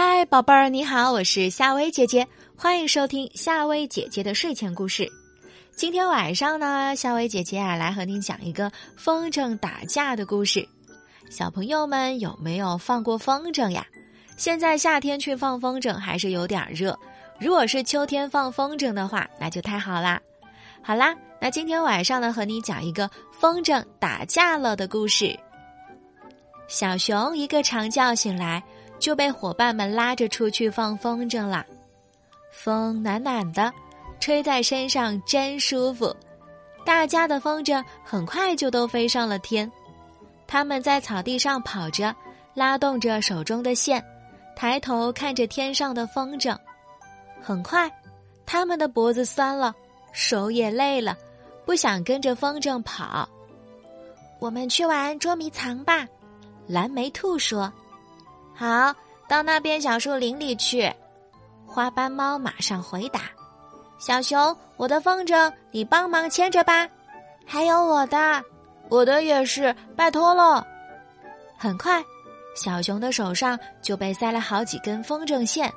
嗨，宝贝儿，你好，我是夏薇姐姐，欢迎收听夏薇姐姐的睡前故事。今天晚上呢，夏薇姐姐啊，来和您讲一个风筝打架的故事。小朋友们有没有放过风筝呀？现在夏天去放风筝还是有点热，如果是秋天放风筝的话，那就太好啦。好啦，那今天晚上呢，和你讲一个风筝打架了的故事。小熊一个长觉醒来。就被伙伴们拉着出去放风筝了，风暖暖的，吹在身上真舒服。大家的风筝很快就都飞上了天，他们在草地上跑着，拉动着手中的线，抬头看着天上的风筝。很快，他们的脖子酸了，手也累了，不想跟着风筝跑。我们去玩捉迷藏吧，蓝莓兔说。好，到那边小树林里去。花斑猫马上回答：“小熊，我的风筝你帮忙牵着吧。还有我的，我的也是，拜托了。”很快，小熊的手上就被塞了好几根风筝线。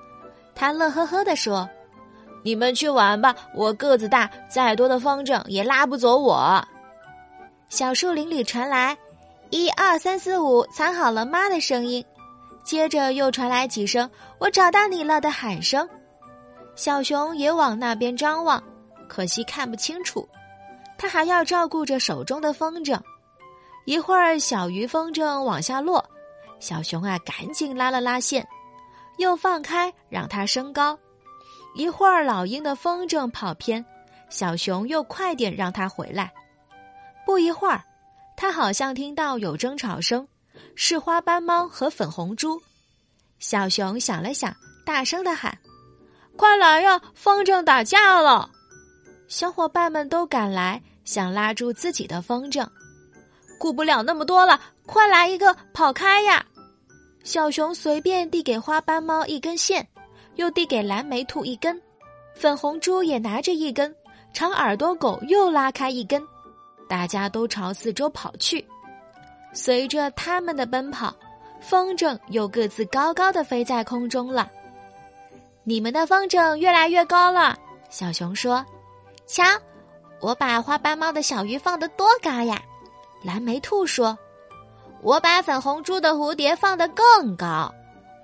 他乐呵呵地说：“你们去玩吧，我个子大，再多的风筝也拉不走我。”小树林里传来“一二三四五，藏好了吗”的声音。接着又传来几声“我找到你了”的喊声，小熊也往那边张望，可惜看不清楚。他还要照顾着手中的风筝。一会儿，小鱼风筝往下落，小熊啊，赶紧拉了拉线，又放开让它升高。一会儿，老鹰的风筝跑偏，小熊又快点让它回来。不一会儿，他好像听到有争吵声。是花斑猫和粉红猪，小熊想了想，大声的喊：“快来呀，风筝打架了！”小伙伴们都赶来，想拉住自己的风筝，顾不了那么多了，快来一个跑开呀！小熊随便递给花斑猫一根线，又递给蓝莓兔一根，粉红猪也拿着一根，长耳朵狗又拉开一根，大家都朝四周跑去。随着他们的奔跑，风筝又各自高高的飞在空中了。你们的风筝越来越高了，小熊说：“瞧，我把花斑猫的小鱼放得多高呀！”蓝莓兔说：“我把粉红猪的蝴蝶放得更高。”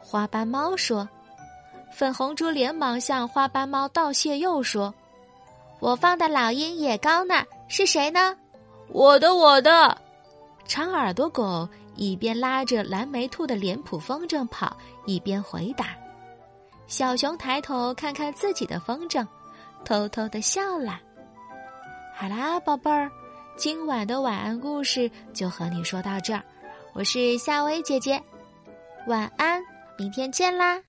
花斑猫说：“粉红猪连忙向花斑猫道谢，又说：‘我放的老鹰也高呢，是谁呢？’我的，我的。”长耳朵狗一边拉着蓝莓兔的脸谱风筝跑，一边回答。小熊抬头看看自己的风筝，偷偷的笑了。好啦，宝贝儿，今晚的晚安故事就和你说到这儿。我是夏薇姐姐，晚安，明天见啦。